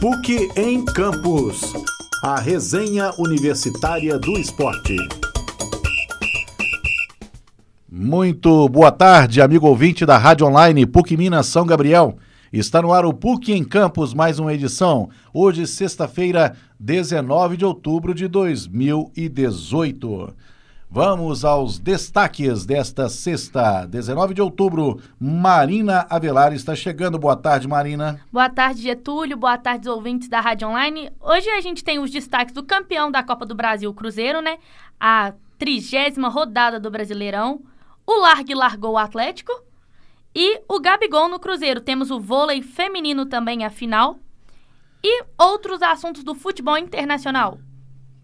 PUC em Campus. A resenha universitária do esporte. Muito boa tarde, amigo ouvinte da Rádio Online PUC Minas São Gabriel. Está no ar o PUC em Campos, mais uma edição. Hoje, sexta-feira, 19 de outubro de 2018. Vamos aos destaques desta sexta, 19 de outubro. Marina Avelar está chegando. Boa tarde, Marina. Boa tarde, Getúlio. Boa tarde, ouvintes da Rádio Online. Hoje a gente tem os destaques do campeão da Copa do Brasil, Cruzeiro, né? A trigésima rodada do Brasileirão. O Largue largou o Atlético. E o Gabigol no Cruzeiro. Temos o vôlei feminino também, a final. E outros assuntos do futebol internacional.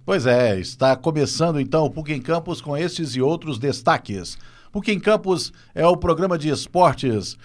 Pois é, está começando então o PUC em Campos com estes e outros destaques. PUC em Campos é o programa de esportes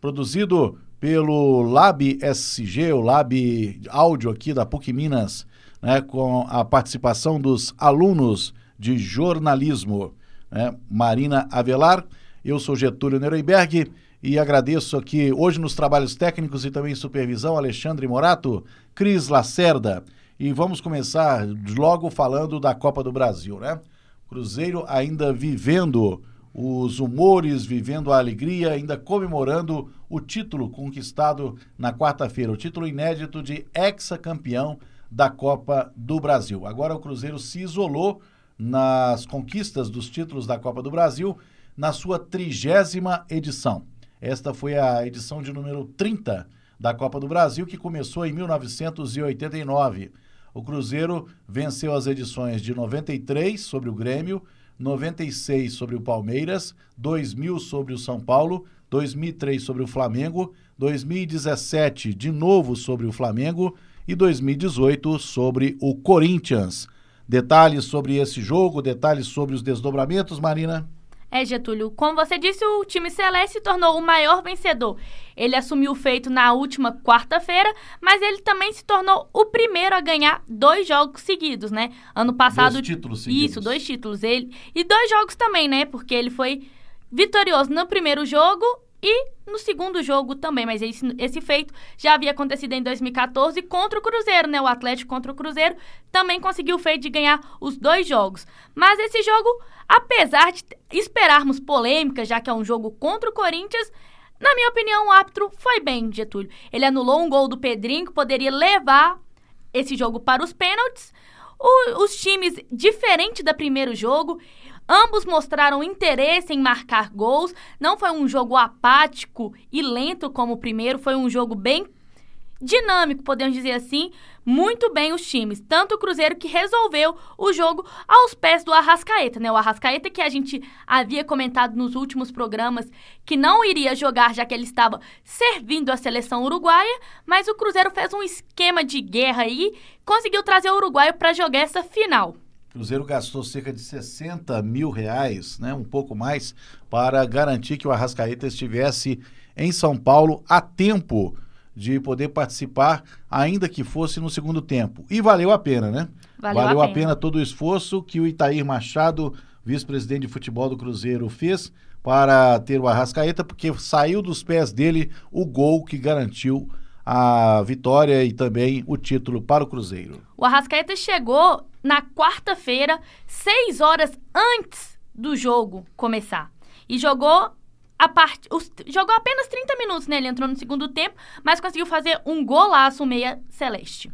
produzido pelo Lab SG, o Lab Áudio aqui da PUC Minas, né, com a participação dos alunos de jornalismo. Né, Marina Avelar, eu sou Getúlio Nuremberg e agradeço aqui hoje nos trabalhos técnicos e também supervisão Alexandre Morato, Cris Lacerda e vamos começar logo falando da Copa do Brasil, né? Cruzeiro ainda vivendo os humores, vivendo a alegria, ainda comemorando o título conquistado na quarta-feira, o título inédito de ex-campeão da Copa do Brasil. Agora o Cruzeiro se isolou nas conquistas dos títulos da Copa do Brasil na sua trigésima edição. Esta foi a edição de número 30 da Copa do Brasil, que começou em 1989. O Cruzeiro venceu as edições de 93 sobre o Grêmio, 96 sobre o Palmeiras, 2000 sobre o São Paulo, 2003 sobre o Flamengo, 2017 de novo sobre o Flamengo e 2018 sobre o Corinthians. Detalhes sobre esse jogo, detalhes sobre os desdobramentos, Marina? É, Getúlio, como você disse, o time Celeste se tornou o maior vencedor. Ele assumiu o feito na última quarta-feira, mas ele também se tornou o primeiro a ganhar dois jogos seguidos, né? Ano passado. Dois títulos seguidos. Isso, dois títulos. Ele, e dois jogos também, né? Porque ele foi vitorioso no primeiro jogo e no segundo jogo também, mas esse, esse feito já havia acontecido em 2014 contra o Cruzeiro, né? O Atlético contra o Cruzeiro também conseguiu o feito de ganhar os dois jogos. Mas esse jogo, apesar de esperarmos polêmica, já que é um jogo contra o Corinthians, na minha opinião, o árbitro foi bem, Getúlio. Ele anulou um gol do Pedrinho que poderia levar esse jogo para os pênaltis. O, os times, diferente do primeiro jogo, Ambos mostraram interesse em marcar gols. Não foi um jogo apático e lento como o primeiro, foi um jogo bem dinâmico, podemos dizer assim. Muito bem os times. Tanto o Cruzeiro que resolveu o jogo aos pés do Arrascaeta, né? O Arrascaeta que a gente havia comentado nos últimos programas que não iria jogar já que ele estava servindo a seleção uruguaia, mas o Cruzeiro fez um esquema de guerra aí, conseguiu trazer o uruguaio para jogar essa final. Cruzeiro gastou cerca de 60 mil reais, né, um pouco mais, para garantir que o Arrascaeta estivesse em São Paulo a tempo de poder participar, ainda que fosse no segundo tempo. E valeu a pena, né? Valeu, valeu a, a, pena. todo o esforço que o Itair Machado, vice-presidente de futebol do Cruzeiro, fez para ter o Arrascaeta, porque saiu dos pés dele o gol que garantiu a vitória e também o título para o Cruzeiro. O Arrascaeta chegou na quarta-feira, seis horas antes do jogo começar. E jogou a parte. Os, jogou apenas 30 minutos, né? Ele entrou no segundo tempo, mas conseguiu fazer um golaço meia celeste.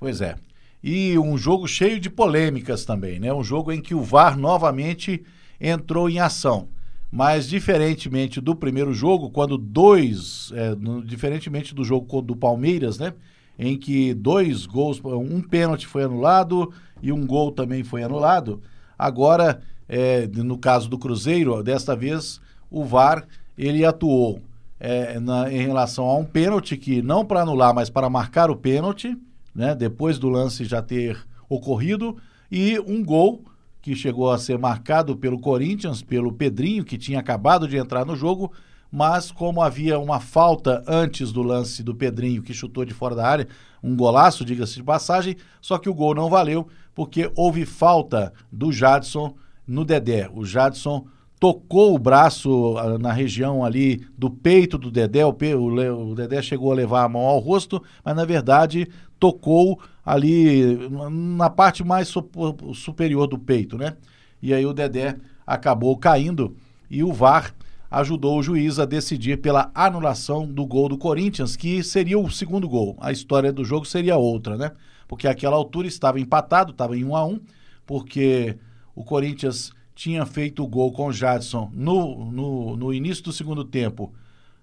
Pois é. E um jogo cheio de polêmicas também, né? Um jogo em que o VAR novamente entrou em ação. Mas, diferentemente do primeiro jogo, quando dois, é, no, diferentemente do jogo do Palmeiras, né? Em que dois gols, um pênalti foi anulado e um gol também foi anulado. Agora, é, no caso do Cruzeiro, desta vez o VAR ele atuou é, na, em relação a um pênalti que não para anular, mas para marcar o pênalti, né? Depois do lance já ter ocorrido e um gol que chegou a ser marcado pelo Corinthians, pelo Pedrinho, que tinha acabado de entrar no jogo, mas como havia uma falta antes do lance do Pedrinho, que chutou de fora da área, um golaço, diga-se de passagem, só que o gol não valeu, porque houve falta do Jadson no Dedé. O Jadson tocou o braço ah, na região ali do peito do Dedé, o, Dedé chegou a levar a mão ao rosto, mas na verdade tocou ali na parte mais su, superior do peito, né? E aí o Dedé acabou caindo e o VAR ajudou o juiz a decidir pela anulação do gol do Corinthians, que seria o segundo gol. A história do jogo seria outra, né? Porque àquela altura estava empatado, estava em 1 a 1, porque o Corinthians tinha feito o gol com o Jadson no, no, no início do segundo tempo,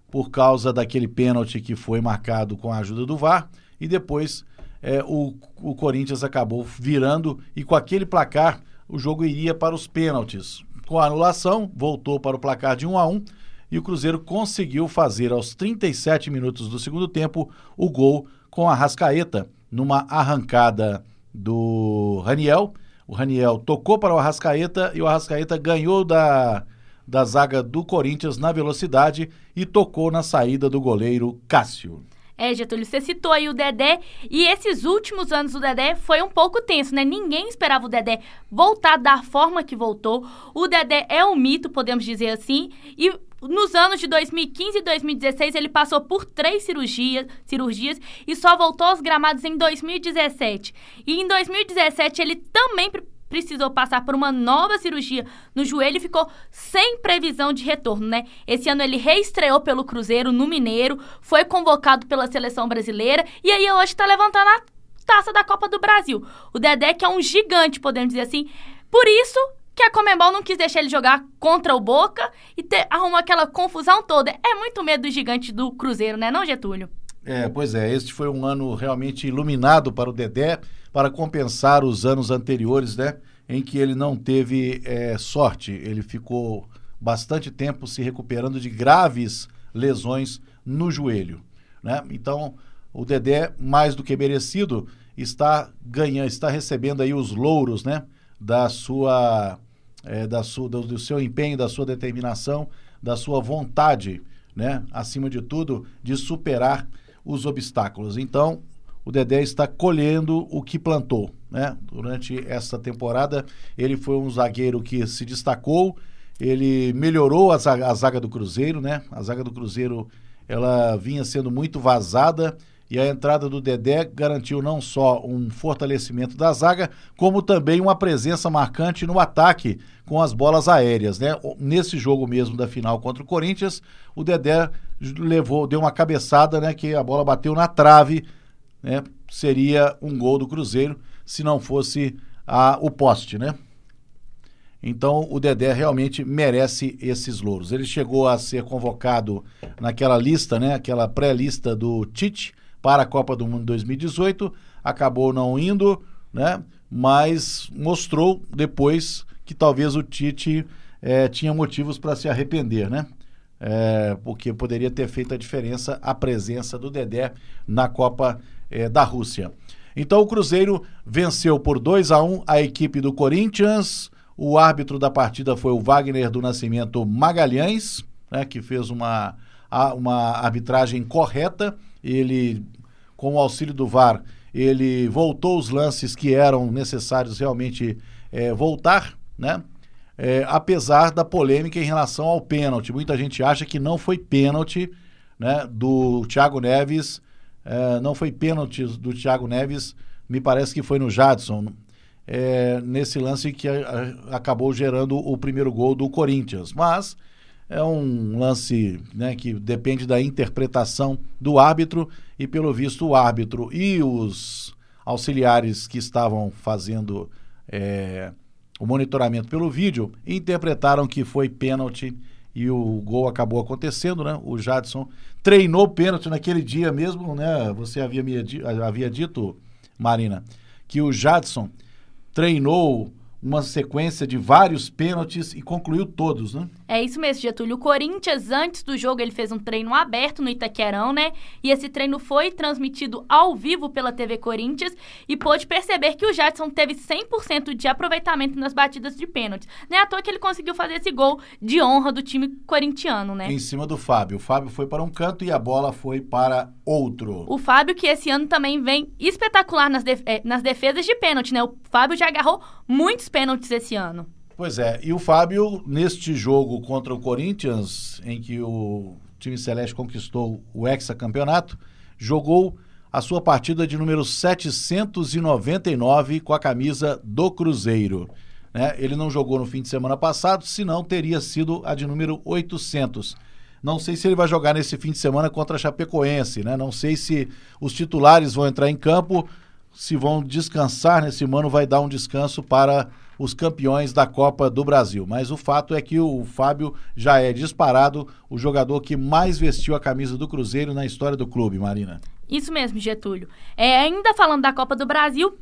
por causa daquele pênalti que foi marcado com a ajuda do VAR, e depois é, o, o Corinthians acabou virando, e com aquele placar o jogo iria para os pênaltis. Com a anulação, voltou para o placar de 1 a 1 e o Cruzeiro conseguiu fazer aos 37 minutos do segundo tempo o gol com a Rascaeta numa arrancada do Raniel o Raniel tocou para o Arrascaeta e o Arrascaeta ganhou da, da zaga do Corinthians na velocidade e tocou na saída do goleiro Cássio. É, Getúlio, você citou aí o Dedé e esses últimos anos do Dedé foi um pouco tenso, né? Ninguém esperava o Dedé voltar da forma que voltou. O Dedé é um mito, podemos dizer assim, e nos anos de 2015 e 2016, ele passou por três cirurgias, cirurgias e só voltou aos gramados em 2017. E em 2017, ele também precisou passar por uma nova cirurgia no joelho e ficou sem previsão de retorno, né? Esse ano ele reestreou pelo Cruzeiro no Mineiro, foi convocado pela seleção brasileira e aí hoje está levantando a taça da Copa do Brasil. O Dedé, que é um gigante, podemos dizer assim. Por isso, que a Comembol não quis deixar ele jogar contra o Boca e ter, arrumou aquela confusão toda. É muito medo do gigante do Cruzeiro, né, não, Getúlio? É, pois é, este foi um ano realmente iluminado para o Dedé, para compensar os anos anteriores, né, em que ele não teve é, sorte. Ele ficou bastante tempo se recuperando de graves lesões no joelho, né? Então, o Dedé, mais do que merecido, está ganhando, está recebendo aí os louros, né, da sua é, da sua, do, do, seu empenho, da sua determinação, da sua vontade, né? Acima de tudo, de superar os obstáculos. Então, o Dedé está colhendo o que plantou, né? Durante essa temporada, ele foi um zagueiro que se destacou, ele melhorou a zaga, a zaga do Cruzeiro, né? A zaga do Cruzeiro, ela vinha sendo muito vazada, e a entrada do Dedé garantiu não só um fortalecimento da zaga, como também uma presença marcante no ataque com as bolas aéreas, né? Nesse jogo mesmo da final contra o Corinthians, o Dedé levou, deu uma cabeçada, né, que a bola bateu na trave, né? Seria um gol do Cruzeiro se não fosse a, o poste, né? Então o Dedé realmente merece esses louros. Ele chegou a ser convocado naquela lista, né? Aquela pré-lista do Tite para a Copa do Mundo 2018, acabou não indo, né? Mas mostrou depois que talvez o Tite é, tinha motivos para se arrepender, né? É, porque poderia ter feito a diferença a presença do Dedé na Copa é, da Rússia. Então o Cruzeiro venceu por 2 a 1 a equipe do Corinthians. O árbitro da partida foi o Wagner do Nascimento Magalhães, né, que fez uma, uma arbitragem correta ele, com o auxílio do VAR, ele voltou os lances que eram necessários realmente é, voltar, né? É, apesar da polêmica em relação ao pênalti. Muita gente acha que não foi pênalti né, do Thiago Neves, é, não foi pênalti do Thiago Neves, me parece que foi no Jadson, é, nesse lance que a, a, acabou gerando o primeiro gol do Corinthians. Mas é um lance né, que depende da interpretação do árbitro e, pelo visto, o árbitro e os auxiliares que estavam fazendo é, o monitoramento pelo vídeo interpretaram que foi pênalti e o gol acabou acontecendo, né? O Jadson treinou pênalti naquele dia mesmo, né? Você havia, havia dito, Marina, que o Jadson treinou uma sequência de vários pênaltis e concluiu todos, né? É isso mesmo, Getúlio. O Corinthians, antes do jogo, ele fez um treino aberto no Itaquerão, né? E esse treino foi transmitido ao vivo pela TV Corinthians e pôde perceber que o Jadson teve 100% de aproveitamento nas batidas de pênaltis. Não é à toa que ele conseguiu fazer esse gol de honra do time corintiano, né? Em cima do Fábio. O Fábio foi para um canto e a bola foi para outro. O Fábio, que esse ano também vem espetacular nas, def nas defesas de pênalti, né? O Fábio já agarrou muitos pênaltis esse ano. Pois é, e o Fábio, neste jogo contra o Corinthians, em que o time celeste conquistou o hexacampeonato, jogou a sua partida de número 799 com a camisa do Cruzeiro. Né? Ele não jogou no fim de semana passado, senão teria sido a de número 800. Não sei se ele vai jogar nesse fim de semana contra a Chapecoense, né? Não sei se os titulares vão entrar em campo, se vão descansar nesse ano, vai dar um descanso para os campeões da Copa do Brasil. Mas o fato é que o Fábio já é disparado o jogador que mais vestiu a camisa do Cruzeiro na história do clube, Marina. Isso mesmo, Getúlio. É, ainda falando da Copa do Brasil,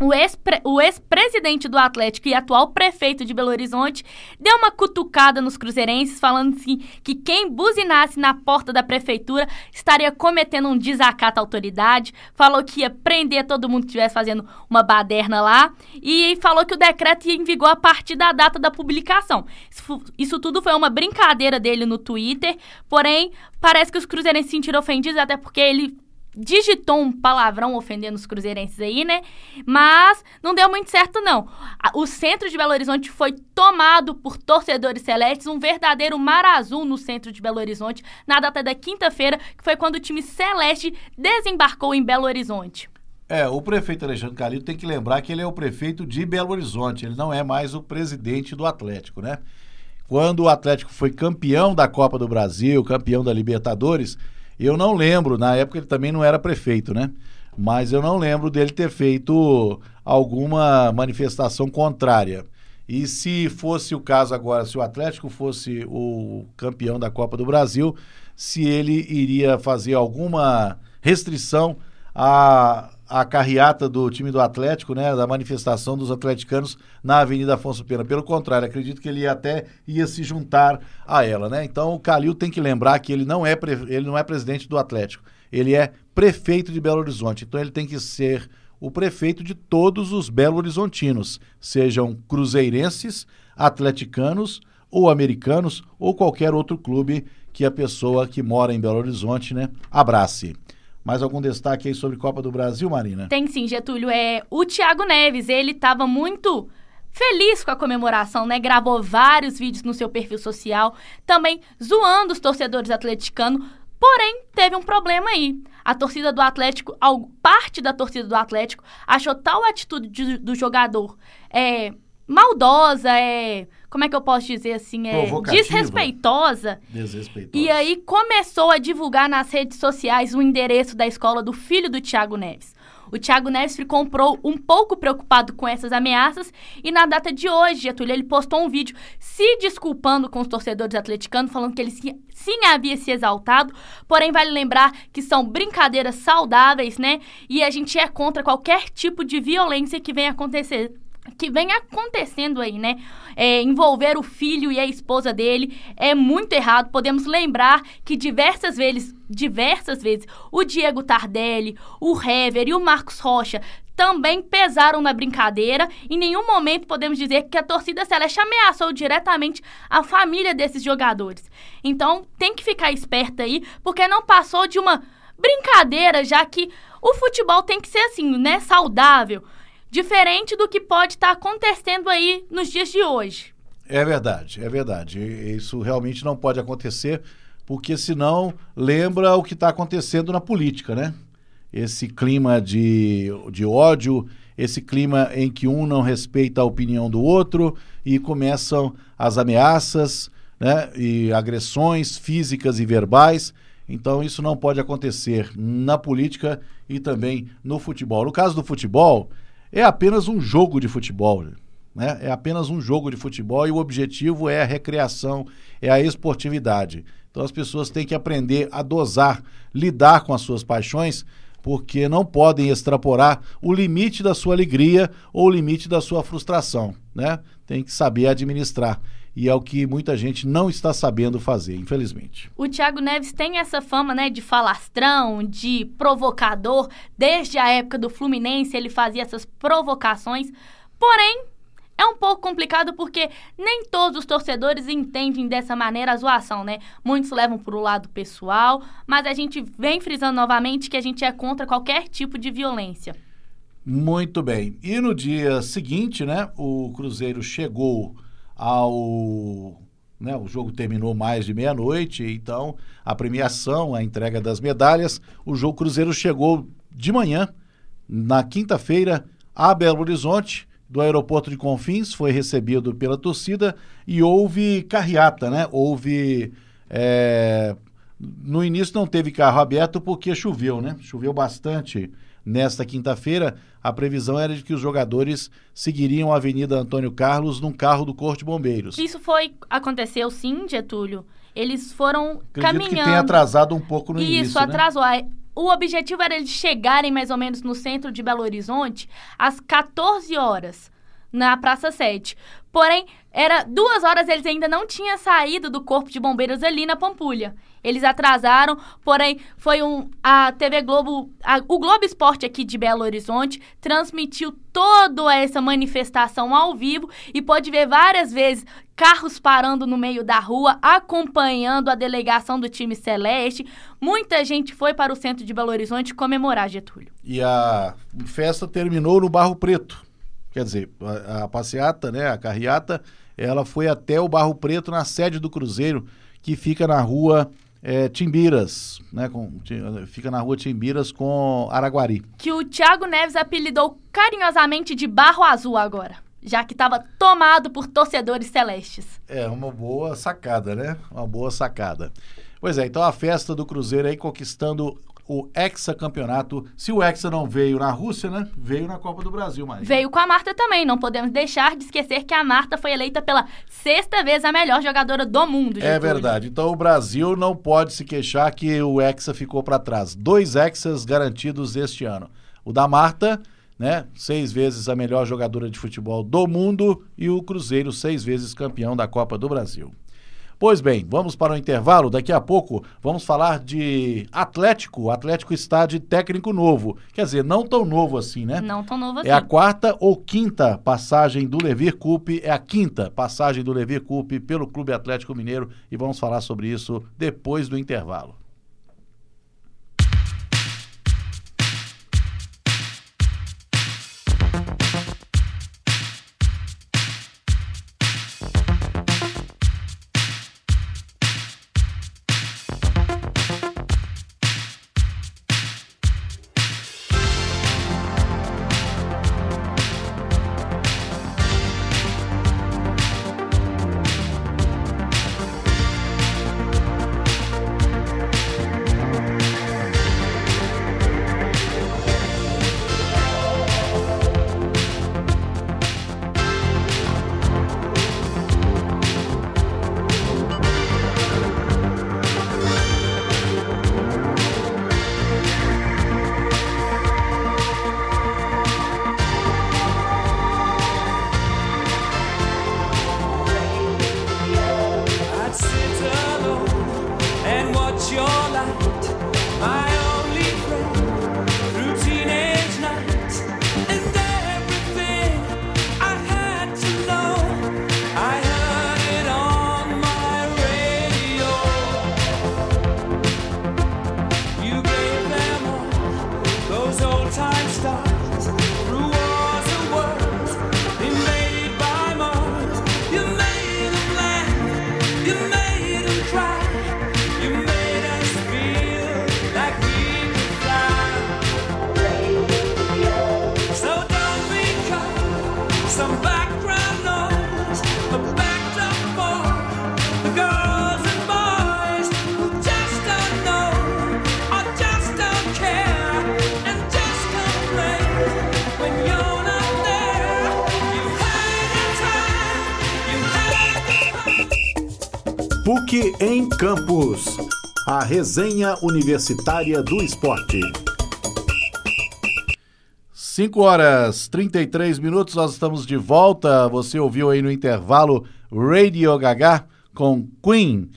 o ex-presidente do Atlético e atual prefeito de Belo Horizonte deu uma cutucada nos cruzeirenses, falando assim que quem buzinasse na porta da prefeitura estaria cometendo um desacato à autoridade. Falou que ia prender todo mundo que estivesse fazendo uma baderna lá. E falou que o decreto ia em vigor a partir da data da publicação. Isso, isso tudo foi uma brincadeira dele no Twitter. Porém, parece que os cruzeirenses se sentiram ofendidos, até porque ele digitou um palavrão ofendendo os cruzeirenses aí, né? Mas não deu muito certo, não. O centro de Belo Horizonte foi tomado por torcedores celestes, um verdadeiro mar azul no centro de Belo Horizonte, na data da quinta-feira, que foi quando o time celeste desembarcou em Belo Horizonte. É, o prefeito Alexandre Calil tem que lembrar que ele é o prefeito de Belo Horizonte, ele não é mais o presidente do Atlético, né? Quando o Atlético foi campeão da Copa do Brasil, campeão da Libertadores, eu não lembro, na época ele também não era prefeito, né? Mas eu não lembro dele ter feito alguma manifestação contrária. E se fosse o caso agora, se o Atlético fosse o campeão da Copa do Brasil, se ele iria fazer alguma restrição a a carreata do time do Atlético, né, da manifestação dos atleticanos na Avenida Afonso Pena. Pelo contrário, acredito que ele até ia se juntar a ela, né? Então o Calil tem que lembrar que ele não é ele não é presidente do Atlético, ele é prefeito de Belo Horizonte. Então ele tem que ser o prefeito de todos os Belo Horizontinos, sejam cruzeirenses, atleticanos ou americanos ou qualquer outro clube que a pessoa que mora em Belo Horizonte, né, abrace. Mais algum destaque aí sobre Copa do Brasil, Marina? Tem sim, Getúlio. É, o Thiago Neves, ele estava muito feliz com a comemoração, né? Gravou vários vídeos no seu perfil social, também zoando os torcedores atleticanos. Porém, teve um problema aí. A torcida do Atlético, parte da torcida do Atlético, achou tal atitude de, do jogador é, maldosa, é como é que eu posso dizer assim, é desrespeitosa. Desrespeitosa. E aí começou a divulgar nas redes sociais o endereço da escola do filho do Thiago Neves. O Thiago Neves ficou um pouco preocupado com essas ameaças e na data de hoje, Getúlio, ele postou um vídeo se desculpando com os torcedores atleticanos, falando que ele sim, sim havia se exaltado, porém vale lembrar que são brincadeiras saudáveis, né? E a gente é contra qualquer tipo de violência que venha acontecer que vem acontecendo aí, né? É, envolver o filho e a esposa dele é muito errado. Podemos lembrar que diversas vezes, diversas vezes, o Diego Tardelli, o Hever e o Marcos Rocha também pesaram na brincadeira. Em nenhum momento podemos dizer que a torcida celeste ameaçou diretamente a família desses jogadores. Então tem que ficar esperto aí, porque não passou de uma brincadeira, já que o futebol tem que ser assim, né? Saudável diferente do que pode estar tá acontecendo aí nos dias de hoje. É verdade, é verdade. Isso realmente não pode acontecer, porque senão lembra o que está acontecendo na política, né? Esse clima de, de ódio, esse clima em que um não respeita a opinião do outro e começam as ameaças, né? E agressões físicas e verbais. Então isso não pode acontecer na política e também no futebol. No caso do futebol, é apenas um jogo de futebol. Né? É apenas um jogo de futebol e o objetivo é a recreação, é a esportividade. Então as pessoas têm que aprender a dosar, lidar com as suas paixões, porque não podem extrapolar o limite da sua alegria ou o limite da sua frustração. Né? Tem que saber administrar e é o que muita gente não está sabendo fazer, infelizmente. O Thiago Neves tem essa fama, né, de falastrão, de provocador. Desde a época do Fluminense ele fazia essas provocações. Porém, é um pouco complicado porque nem todos os torcedores entendem dessa maneira a zoação, né? Muitos levam para o lado pessoal, mas a gente vem frisando novamente que a gente é contra qualquer tipo de violência. Muito bem. E no dia seguinte, né, o Cruzeiro chegou ao né, o jogo terminou mais de meia-noite, então a premiação, a entrega das medalhas, o jogo Cruzeiro chegou de manhã, na quinta-feira, a Belo Horizonte, do aeroporto de Confins, foi recebido pela torcida e houve carreata, né? Houve. É... No início não teve carro aberto porque choveu, né? Choveu bastante nesta quinta-feira. A previsão era de que os jogadores seguiriam a Avenida Antônio Carlos num carro do Corpo de Bombeiros. Isso foi aconteceu sim, Getúlio. Eles foram Acredito caminhando. que tenha atrasado um pouco no Isso, início, né? atrasou. O objetivo era eles chegarem mais ou menos no centro de Belo Horizonte às 14 horas, na Praça 7. Porém, era duas horas eles ainda não tinham saído do corpo de bombeiros ali na Pampulha. Eles atrasaram, porém foi um a TV Globo, a, o Globo Esporte aqui de Belo Horizonte transmitiu toda essa manifestação ao vivo e pode ver várias vezes carros parando no meio da rua, acompanhando a delegação do time celeste. Muita gente foi para o centro de Belo Horizonte comemorar Getúlio. E a festa terminou no Barro Preto. Quer dizer, a, a passeata, né, a carreata, ela foi até o Barro Preto na sede do Cruzeiro, que fica na rua é, Timbiras, né? Com, fica na rua Timbiras com Araguari. Que o Thiago Neves apelidou carinhosamente de Barro Azul agora, já que estava tomado por torcedores celestes. É uma boa sacada, né? Uma boa sacada. Pois é, então a festa do Cruzeiro aí conquistando o hexacampeonato. Se o hexa não veio na Rússia, né? Veio na Copa do Brasil, mas Veio com a Marta também. Não podemos deixar de esquecer que a Marta foi eleita pela sexta vez a melhor jogadora do mundo. É Getúlio. verdade. Então o Brasil não pode se queixar que o hexa ficou para trás. Dois hexas garantidos este ano. O da Marta, né? Seis vezes a melhor jogadora de futebol do mundo e o Cruzeiro seis vezes campeão da Copa do Brasil. Pois bem, vamos para o intervalo. Daqui a pouco vamos falar de Atlético. O Atlético está de técnico novo. Quer dizer, não tão novo assim, né? Não tão novo assim. É a quarta ou quinta passagem do Levir Coupe, é a quinta passagem do Levir Coupe pelo Clube Atlético Mineiro e vamos falar sobre isso depois do intervalo. PUC em Campos. A resenha universitária do esporte. 5 horas 33 minutos, nós estamos de volta. Você ouviu aí no intervalo Radio Gaga com Queen.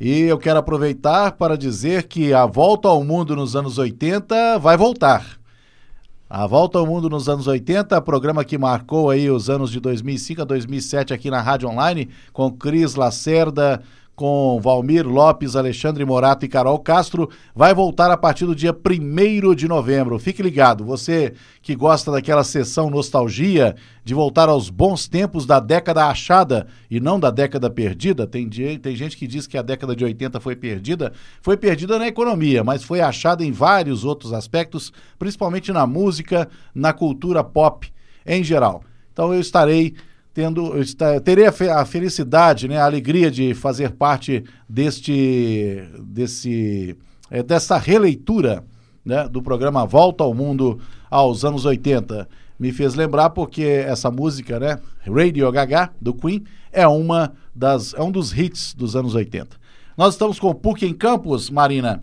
E eu quero aproveitar para dizer que a volta ao mundo nos anos 80 vai voltar. A Volta ao Mundo nos anos 80, programa que marcou aí os anos de 2005 a 2007 aqui na Rádio Online, com Cris Lacerda, com Valmir Lopes, Alexandre Morato e Carol Castro, vai voltar a partir do dia 1 de novembro. Fique ligado, você que gosta daquela sessão nostalgia, de voltar aos bons tempos da década achada e não da década perdida. Tem, tem gente que diz que a década de 80 foi perdida. Foi perdida na economia, mas foi achada em vários outros aspectos, principalmente na música, na cultura pop em geral. Então eu estarei tendo, terei a, a felicidade, né, a alegria de fazer parte deste, desse, eh, dessa releitura né, do programa Volta ao Mundo aos anos 80. Me fez lembrar porque essa música, né, Radio Gaga, do Queen, é, uma das, é um dos hits dos anos 80. Nós estamos com o PUC em Campos, Marina.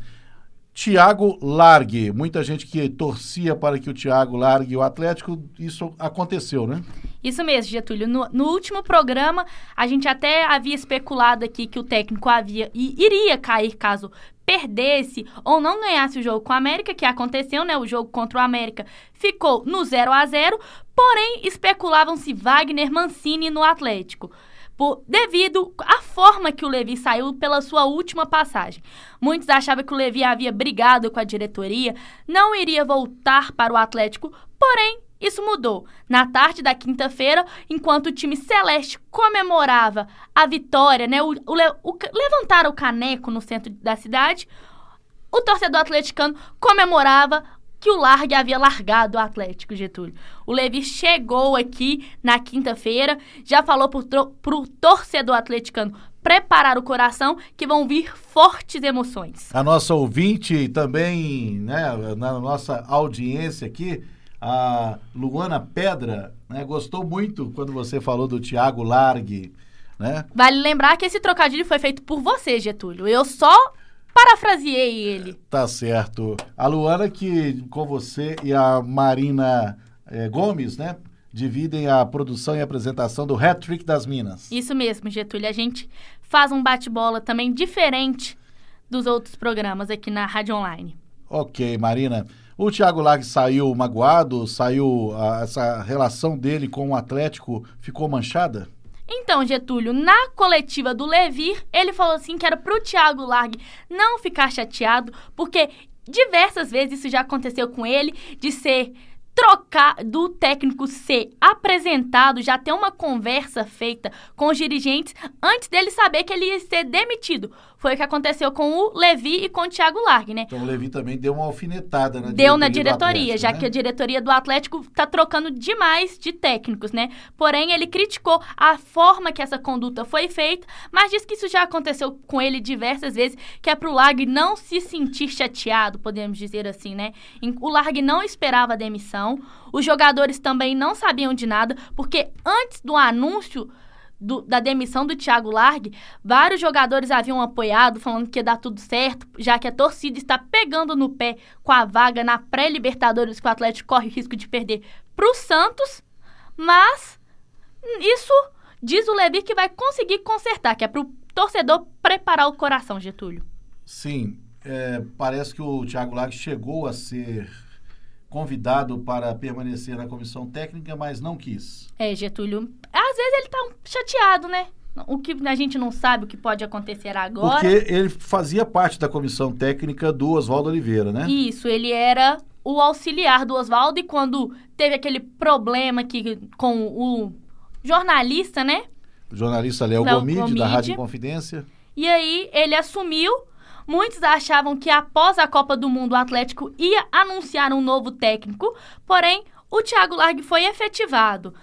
Tiago largue. Muita gente que torcia para que o Tiago largue o Atlético, isso aconteceu, né? Isso mesmo, Getúlio. No, no último programa, a gente até havia especulado aqui que o técnico havia e iria cair caso perdesse ou não ganhasse o jogo com o América, que aconteceu, né? O jogo contra o América ficou no 0 a 0 porém especulavam-se Wagner Mancini no Atlético. Por, devido à forma que o Levi saiu pela sua última passagem. Muitos achavam que o Levi havia brigado com a diretoria, não iria voltar para o Atlético, porém isso mudou. Na tarde da quinta-feira, enquanto o time celeste comemorava a vitória, né, o, o o levantaram o caneco no centro da cidade, o torcedor atleticano comemorava que o Largue havia largado o Atlético, Getúlio. O Levi chegou aqui na quinta-feira, já falou tro- pro torcedor atleticano preparar o coração, que vão vir fortes emoções. A nossa ouvinte também, né, na nossa audiência aqui, a Luana Pedra, né, gostou muito quando você falou do Tiago Largue, né? Vale lembrar que esse trocadilho foi feito por você, Getúlio. Eu só parafraseei ele. Tá certo. A Luana que com você e a Marina eh, Gomes, né, dividem a produção e apresentação do Hat Trick das Minas. Isso mesmo, Getúlio. A gente faz um bate-bola também diferente dos outros programas aqui na Rádio Online. Ok, Marina. O Thiago Largue saiu magoado, saiu ah, essa relação dele com o Atlético ficou manchada? Então, Getúlio, na coletiva do Levir, ele falou assim que era pro Thiago Largue não ficar chateado, porque diversas vezes isso já aconteceu com ele, de ser trocar do técnico ser apresentado, já ter uma conversa feita com os dirigentes antes dele saber que ele ia ser demitido. Foi o que aconteceu com o Levi e com o Thiago Largue, né? Então o Levi também deu uma alfinetada na Deu na do diretoria, Atlético, já né? que a diretoria do Atlético tá trocando demais de técnicos, né? Porém, ele criticou a forma que essa conduta foi feita, mas diz que isso já aconteceu com ele diversas vezes, que é pro Largue não se sentir chateado, podemos dizer assim, né? O Largue não esperava a demissão, os jogadores também não sabiam de nada, porque antes do anúncio do- da demissão do Thiago Largue, vários jogadores haviam apoiado, falando que ia dar tudo certo, já que a torcida está pegando no pé com a vaga na pré-Libertadores que o Atlético corre o risco de perder para o Santos, mas isso diz o Levi que vai conseguir consertar, que é para o torcedor preparar o coração, Getúlio. Sim, é, parece que o Thiago Largue chegou a ser convidado para permanecer na comissão técnica, mas não quis. É, Getúlio, às vezes ele tá um chateado, né? O que a gente não sabe o que pode acontecer agora. Porque ele fazia parte da comissão técnica do Oswaldo Oliveira, né? Isso, ele era o auxiliar do Oswaldo e quando teve aquele problema que, com o jornalista, né? O jornalista Léo Léo Gomide, da Gomide. Rádio Inconfidência. E aí ele assumiu. Muitos achavam que após a Copa do Mundo o Atlético ia anunciar um novo técnico, porém o Thiago Largue foi efetivado.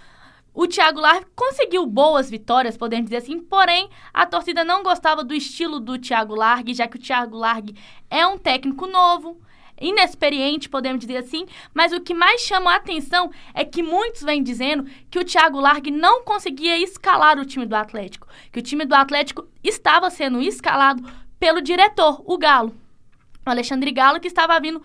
O Thiago Largue conseguiu boas vitórias, podemos dizer assim, porém a torcida não gostava do estilo do Thiago Largue, já que o Thiago Largue é um técnico novo, inexperiente, podemos dizer assim, mas o que mais chama a atenção é que muitos vêm dizendo que o Thiago Largue não conseguia escalar o time do Atlético, que o time do Atlético estava sendo escalado pelo diretor, o Galo. O Alexandre Galo que estava vindo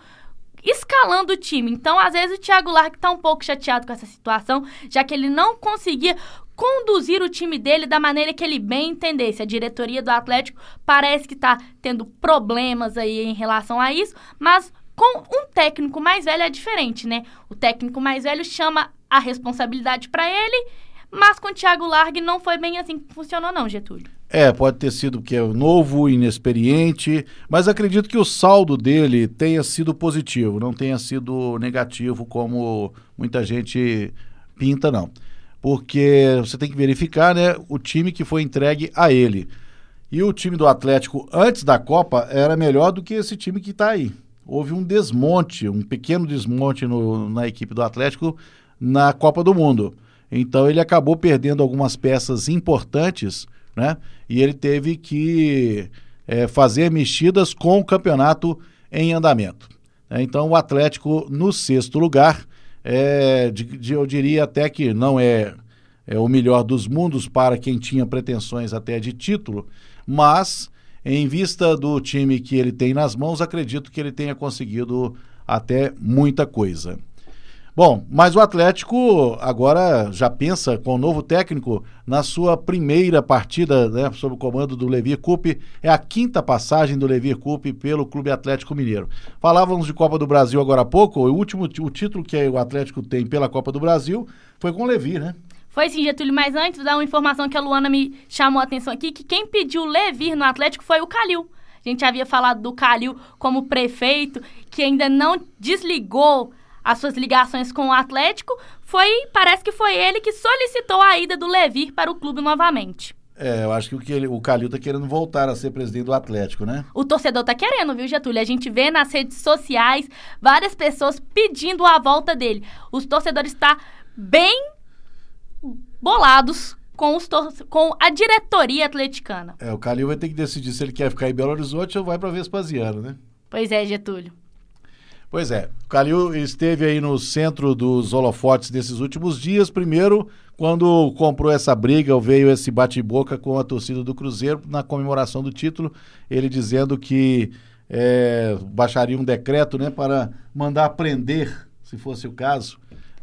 escalando o time. Então, às vezes, o Thiago Largue está um pouco chateado com essa situação, já que ele não conseguia conduzir o time dele da maneira que ele bem entendesse. A diretoria do Atlético parece que está tendo problemas aí em relação a isso, mas com um técnico mais velho é diferente, né? O técnico mais velho chama a responsabilidade para ele, mas com o Thiago Largue não foi bem assim que funcionou não, Getúlio. É, pode ter sido que é novo, inexperiente, mas acredito que o saldo dele tenha sido positivo, não tenha sido negativo como muita gente pinta, não. Porque você tem que verificar, né, o time que foi entregue a ele. E o time do Atlético antes da Copa era melhor do que esse time que está aí. Houve um desmonte, um pequeno desmonte no- na equipe do Atlético na Copa do Mundo. Então ele acabou perdendo algumas peças importantes, né? E ele teve que eh, fazer mexidas com o campeonato em andamento. né? Então o Atlético no sexto lugar, eh, de- de- eu diria até que não é, é o melhor dos mundos para quem tinha pretensões até de título, mas em vista do time que ele tem nas mãos, acredito que ele tenha conseguido até muita coisa. Bom, mas o Atlético agora já pensa com o novo técnico na sua primeira partida, né, sob o comando do Levir Coupe. É a quinta passagem do Levir Coupe pelo Clube Atlético Mineiro. Falávamos de Copa do Brasil agora há pouco. O último ti- o título que o Atlético tem pela Copa do Brasil foi com o Levir, né? Foi sim, Getúlio, mas antes, dar uma informação que a Luana me chamou a atenção aqui, que quem pediu Levir no Atlético foi o Calil. A gente havia falado do Calil como prefeito, que ainda não desligou as suas ligações com o Atlético. Foi, parece que foi ele que solicitou a ida do Levir para o clube novamente. É, eu acho que o, que ele, o Calil tá querendo voltar a ser presidente do Atlético, né? O torcedor tá querendo, viu, Getúlio? A gente vê nas redes sociais várias pessoas pedindo a volta dele. Os torcedores estão bem bolados com, os com a diretoria atleticana. É, o Calil vai ter que decidir se ele quer ficar em Belo Horizonte ou vai para Vespasiano, né? Pois é, Getúlio. Pois é, o Calil esteve aí no centro dos holofotes desses últimos dias. Primeiro, quando comprou essa briga, veio esse bate-boca com a torcida do Cruzeiro na comemoração do título, ele dizendo que é, baixaria um decreto né, para mandar prender, se fosse o caso,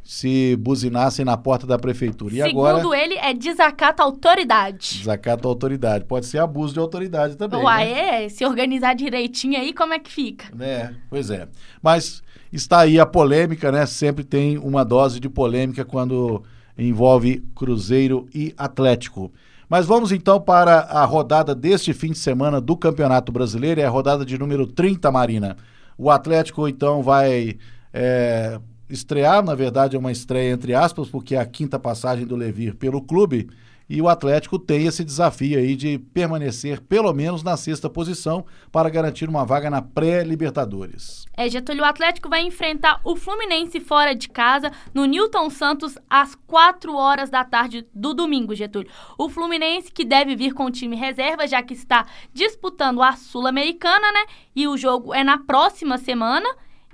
se buzinassem na porta da prefeitura. E Segundo agora, ele, é desacato à autoridade. desacato à autoridade. Pode ser abuso de autoridade também. Uai, né? é, se organizar direitinho aí, como é que fica? né? Pois é. Mas está aí a polêmica, né? Sempre tem uma dose de polêmica quando envolve Cruzeiro e Atlético. Mas vamos então para a rodada deste fim de semana do Campeonato Brasileiro, é a rodada de número 30, Marina. O Atlético então vai é, estrear, na verdade é uma estreia entre aspas, porque é a quinta passagem do Levir pelo clube. E o Atlético tem esse desafio aí de permanecer pelo menos na sexta posição para garantir uma vaga na pré-Libertadores. É, Getúlio, o Atlético vai enfrentar o Fluminense fora de casa no Newton Santos às 4 horas da tarde do domingo, Getúlio. O Fluminense que deve vir com o time reserva, já que está disputando a Sul-Americana, né? E o jogo é na próxima semana.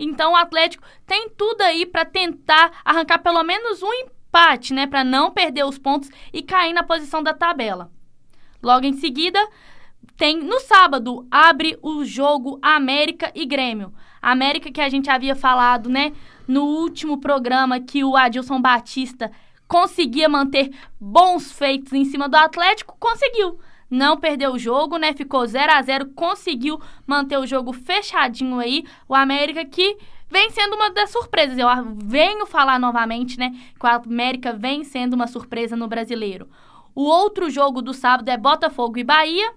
Então o Atlético tem tudo aí para tentar arrancar pelo menos um empate, né? Para não perder os pontos e cair na posição da tabela. Logo em seguida, tem no sábado abre o jogo América e Grêmio. América que a gente havia falado, né, no último programa que o Adilson Batista conseguia manter bons feitos em cima do Atlético, conseguiu. Não perdeu o jogo, né? Ficou 0 a 0, conseguiu manter o jogo fechadinho aí. O América que vem sendo uma das surpresas. Eu venho falar novamente, né, que o América vem sendo uma surpresa no Brasileiro. O outro jogo do sábado é Botafogo e Bahia.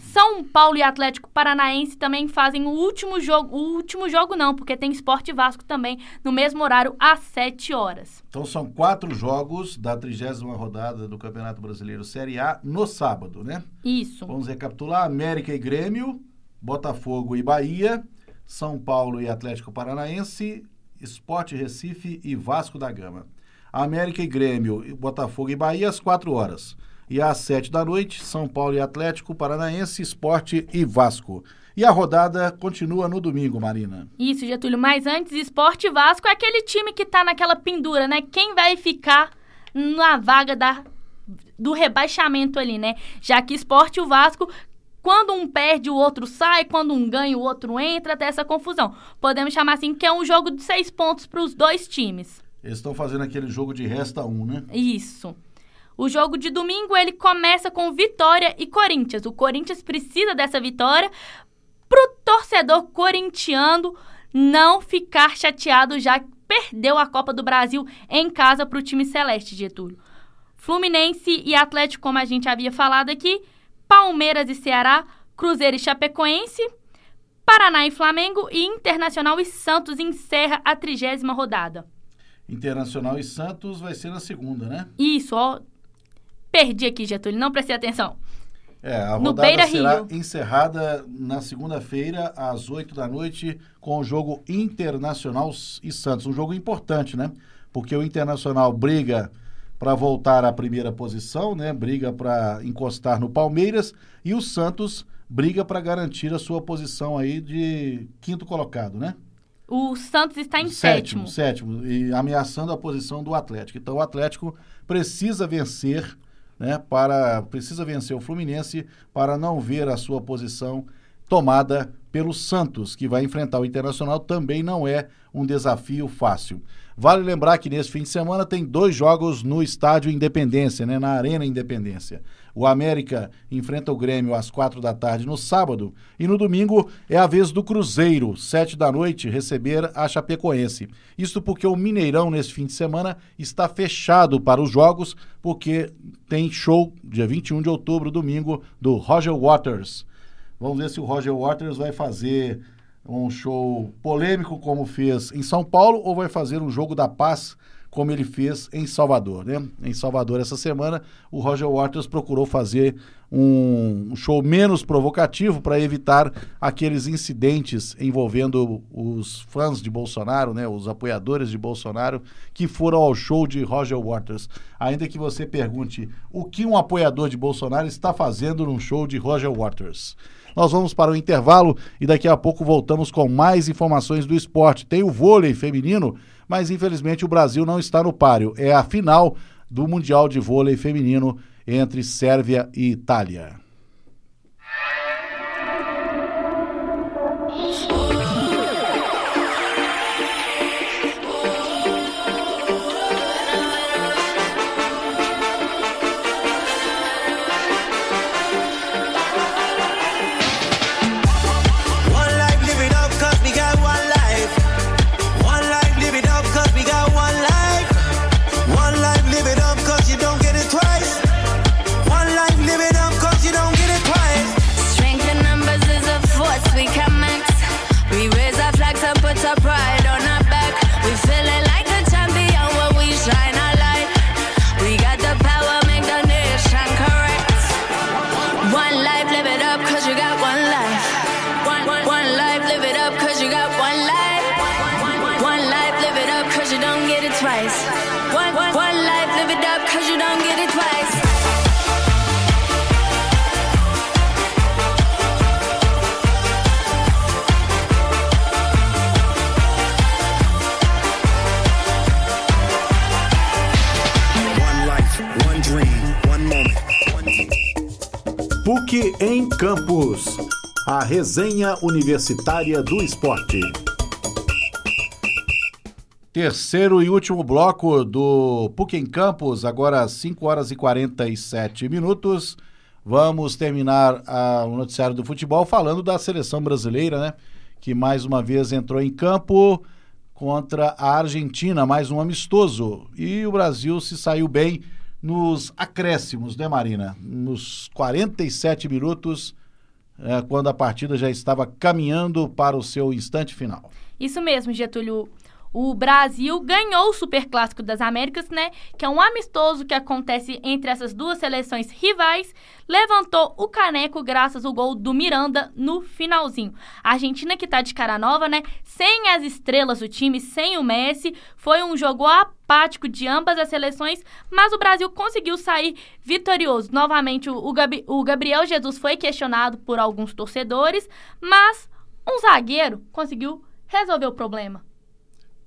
São Paulo e Atlético Paranaense também fazem o último jogo. O último jogo não, porque tem Esporte Vasco também no mesmo horário, às 7 horas. Então são quatro jogos da trigésima rodada do Campeonato Brasileiro Série A no sábado, né? Isso. Vamos recapitular: América e Grêmio, Botafogo e Bahia, São Paulo e Atlético Paranaense, Esporte Recife e Vasco da Gama. América e Grêmio, Botafogo e Bahia às 4 horas. E às 7 da noite, São Paulo e Atlético Paranaense, Esporte e Vasco. E a rodada continua no domingo, Marina. Isso, Getúlio. Mas antes, Esporte Vasco é aquele time que tá naquela pendura, né? Quem vai ficar na vaga da, do rebaixamento ali, né? Já que Esporte e o Vasco quando um perde, o outro sai, quando um ganha, o outro entra, até essa confusão. Podemos chamar assim que é um jogo de seis pontos para os dois times. Eles estão fazendo aquele jogo de resta um, né? Isso. O jogo de domingo ele começa com Vitória e Corinthians. O Corinthians precisa dessa vitória pro torcedor corintiano não ficar chateado já que perdeu a Copa do Brasil em casa pro time celeste, Getúlio. Fluminense e Atlético, como a gente havia falado aqui. Palmeiras e Ceará, Cruzeiro e Chapecoense. Paraná e Flamengo e Internacional e Santos encerra a trigésima rodada. Internacional e Santos vai ser na segunda, né? Isso, ó. Perdi aqui, Getúlio, não prestei atenção. É, a No rodada Beira será Rio. encerrada na segunda-feira, às 8 da noite, com o jogo Internacional e Santos. Um jogo importante, né? Porque o Internacional briga para voltar à primeira posição, né? Briga para encostar no Palmeiras e o Santos briga para garantir a sua posição aí de quinto colocado, né? O Santos está em sétimo. sétimo, e ameaçando a posição do Atlético. Então o Atlético precisa vencer, né, para precisa vencer o Fluminense para não ver a sua posição tomada pelo Santos, que vai enfrentar o Internacional, também não é um desafio fácil. Vale lembrar que nesse fim de semana tem dois jogos no estádio Independência, né, na Arena Independência. O América enfrenta o Grêmio às quatro da tarde no sábado e no domingo é a vez do Cruzeiro, sete da noite, receber a Chapecoense. Isso porque o Mineirão nesse fim de semana está fechado para os jogos, porque tem show dia 21 de outubro, domingo, do Roger Waters. Vamos ver se o Roger Waters vai fazer um show polêmico como fez em São Paulo ou vai fazer um jogo da paz como ele fez em Salvador, né? Em Salvador essa semana, o Roger Waters procurou fazer um, show menos provocativo para evitar aqueles incidentes envolvendo os fãs de Bolsonaro, né? Os apoiadores de Bolsonaro que foram ao show de Roger Waters. Ainda que você pergunte o que um apoiador de Bolsonaro está fazendo num show de Roger Waters. Nós vamos para o intervalo e daqui a pouco voltamos com mais informações do esporte. Tem o vôlei feminino, mas infelizmente o Brasil não está no páreo. É a final do Mundial de Vôlei Feminino entre Sérvia e Itália. PUC em Campus. A resenha universitária do esporte. Terceiro e último bloco do PUC em Campos, agora às 5 horas e 47 minutos. Vamos terminar ah, o noticiário do futebol falando da seleção brasileira, né? Que mais uma vez entrou em campo contra a Argentina, mais um amistoso. E o Brasil se saiu bem nos acréscimos, né, Marina? Nos 47 minutos, eh, quando a partida já estava caminhando para o seu instante final. Isso mesmo, Getúlio. O Brasil ganhou o Superclássico das Américas, né? Que é um amistoso que acontece entre essas duas seleções rivais. Levantou o caneco graças ao gol do Miranda no finalzinho. A Argentina que tá de cara nova, né? Sem as estrelas do time, sem o Messi. Foi um jogo apático de ambas as seleções, mas o Brasil conseguiu sair vitorioso. Novamente, o, Gabi- o Gabriel Jesus foi questionado por alguns torcedores, mas um zagueiro conseguiu resolver o problema.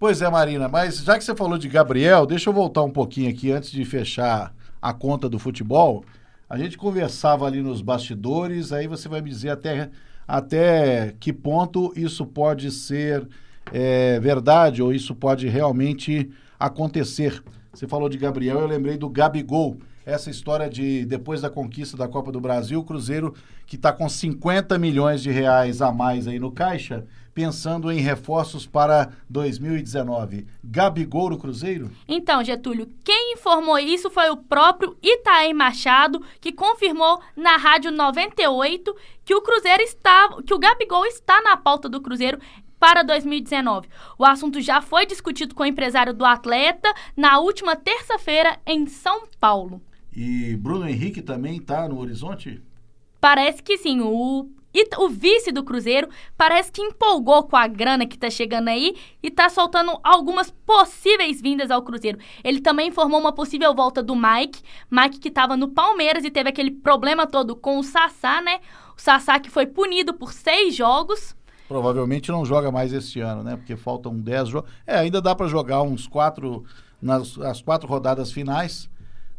Pois é, Marina, mas já que você falou de Gabriel, deixa eu voltar um pouquinho aqui antes de fechar a conta do futebol. A gente conversava ali nos bastidores, aí você vai me dizer até, até que ponto isso pode ser é, verdade ou isso pode realmente acontecer. Você falou de Gabriel, eu lembrei do Gabigol. Essa história de depois da conquista da Copa do Brasil, o Cruzeiro, que está com 50 milhões de reais a mais aí no caixa, pensando em reforços para 2019. Gabigol no Cruzeiro? Então, Getúlio, quem informou isso foi o próprio Itaém Machado, que confirmou na Rádio 98 que o Cruzeiro estava, que o Gabigol está na pauta do Cruzeiro para 2019. O assunto já foi discutido com o empresário do atleta na última terça-feira em São Paulo. E Bruno Henrique também está no horizonte? Parece que sim, o e o vice do Cruzeiro parece que empolgou com a grana que tá chegando aí e tá soltando algumas possíveis vindas ao Cruzeiro. Ele também informou uma possível volta do Mike, Mike que tava no Palmeiras e teve aquele problema todo com o Sassá, né? O Sassá que foi punido por seis jogos. Provavelmente não joga mais este ano, né? Porque faltam 10 jogos. É, ainda dá para jogar uns quatro nas as quatro rodadas finais,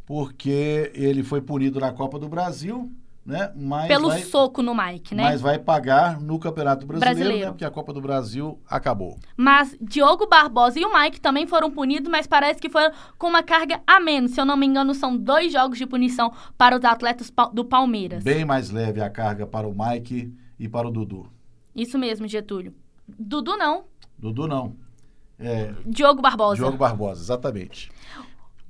porque ele foi punido na Copa do Brasil, né? Mas pelo vai, soco no Mike, né? mas vai pagar no Campeonato Brasileiro, Brasileiro. né? Porque a Copa do Brasil acabou. Mas Diogo Barbosa e o Mike também foram punidos, mas parece que foram com uma carga a menos. Se eu não me engano, são dois jogos de punição para os atletas do Palmeiras. Bem mais leve a carga para o Mike e para o Dudu. Isso mesmo, Getúlio. Dudu não, Dudu não. É, Diogo Barbosa. Diogo Barbosa, exatamente.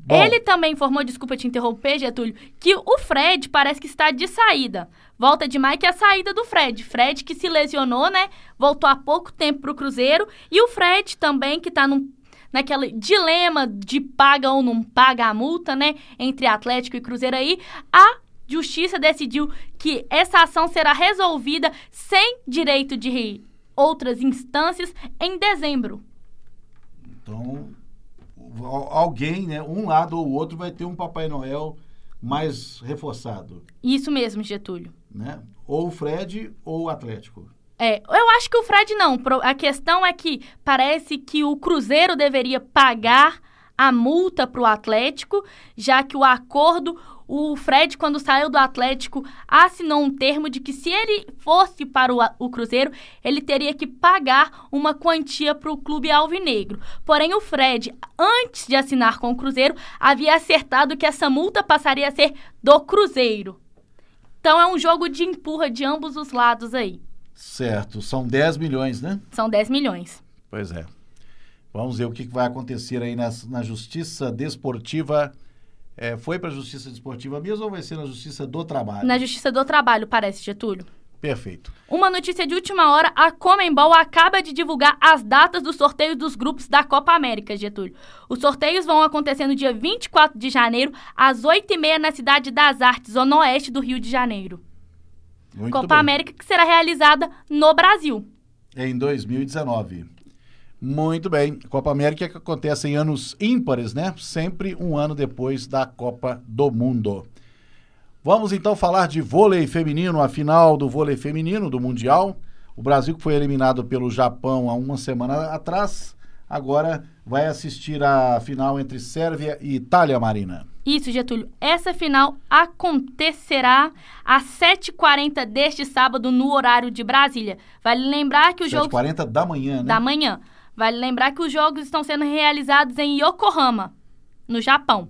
Bom, Ele também informou, desculpa te interromper, Getúlio, que o Fred parece que está de saída. Volta de Mike é a saída do Fred. Fred que se lesionou, né? Voltou há pouco tempo pro Cruzeiro. E o Fred também, que tá num, naquele dilema de paga ou não paga a multa, né? Entre Atlético e Cruzeiro aí. A Justiça decidiu que essa ação será resolvida sem direito de outras instâncias em dezembro. Então, alguém, né? Um lado ou outro vai ter um Papai Noel mais reforçado, Isso mesmo, Getúlio. né? Ou o Fred ou o Atlético. É, eu acho que o Fred não. A questão é que parece que o Cruzeiro deveria pagar a multa para o Atlético, já que o acordo, o Fred, quando saiu do Atlético, assinou um termo de que se ele fosse para o, o Cruzeiro, ele teria que pagar uma quantia para o clube alvinegro. Porém, o Fred, antes de assinar com o Cruzeiro, havia acertado que essa multa passaria a ser do Cruzeiro. Então é um jogo de empurra de ambos os lados aí. Certo, são 10 milhões, né? São 10 milhões. Pois é. Vamos ver o que vai acontecer aí nas- na, Justiça Desportiva. É, foi para a Justiça Desportiva mesmo ou vai ser na Justiça do Trabalho? Na Justiça do Trabalho, parece, Getúlio. Perfeito. Uma notícia de última hora: a Comembol acaba de divulgar as datas dos sorteios dos grupos da Copa América, Getúlio. Os sorteios vão acontecer no dia 24 de janeiro, às 8h30, na Cidade das Artes, zona oeste do Rio de Janeiro. Muito Copa bem. América que será realizada no Brasil. Em 2019. Muito bem. Copa América que acontece em anos ímpares, né? Sempre um ano depois da Copa do Mundo. Vamos então falar de vôlei feminino, a final do vôlei feminino do Mundial. O Brasil que foi eliminado pelo Japão há uma semana atrás, agora vai assistir a final entre Sérvia e Itália, Marina. Isso, Getúlio. Essa final acontecerá às 7h40 deste sábado, no horário de Brasília. Vale lembrar que o jogo 7h40 da manhã, né? da manhã. Vale lembrar que os jogos estão sendo realizados em Yokohama, no Japão.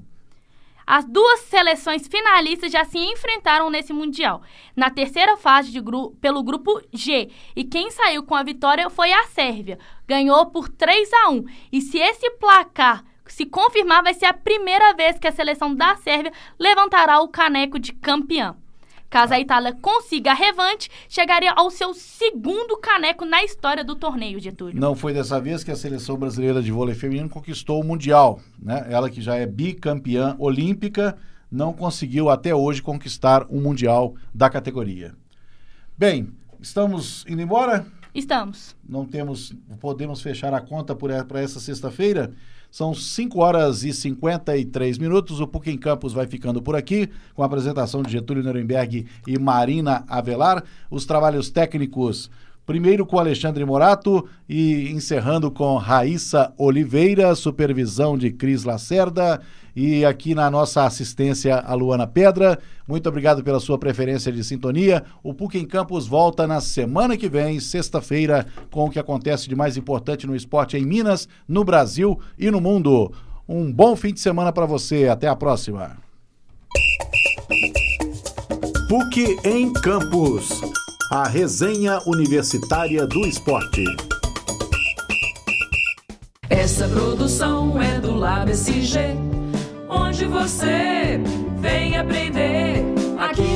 As duas seleções finalistas já se enfrentaram nesse Mundial, na terceira fase de gru- pelo grupo G. E quem saiu com a vitória foi a Sérvia. Ganhou por 3 a 1. E se esse placar se confirmar, vai ser a primeira vez que a seleção da Sérvia levantará o caneco de campeã. Caso a Itália consiga a revanche, chegaria ao seu segundo caneco na história do torneio, Getúlio. Não foi dessa vez que a seleção brasileira de vôlei feminino conquistou o Mundial, né? Ela que já é bicampeã olímpica, não conseguiu até hoje conquistar um Mundial da categoria. Bem, estamos indo embora? Estamos. Não temos, podemos fechar a conta para essa sexta-feira? São 5 horas e 53 minutos. O PUC em Campos vai ficando por aqui, com a apresentação de Getúlio Nuremberg e Marina Avelar. Os trabalhos técnicos, primeiro com Alexandre Morato e encerrando com Raíssa Oliveira, supervisão de Cris Lacerda. E aqui na nossa assistência, a Luana Pedra. Muito obrigado pela sua preferência de sintonia. O PUC em Campos volta na semana que vem, sexta-feira, com o que acontece de mais importante no esporte em Minas, no Brasil e no mundo. Um bom fim de semana para você. Até a próxima. PUC em Campos. A resenha universitária do esporte. Essa produção é do Lab SG, onde você vem aprender. Aqui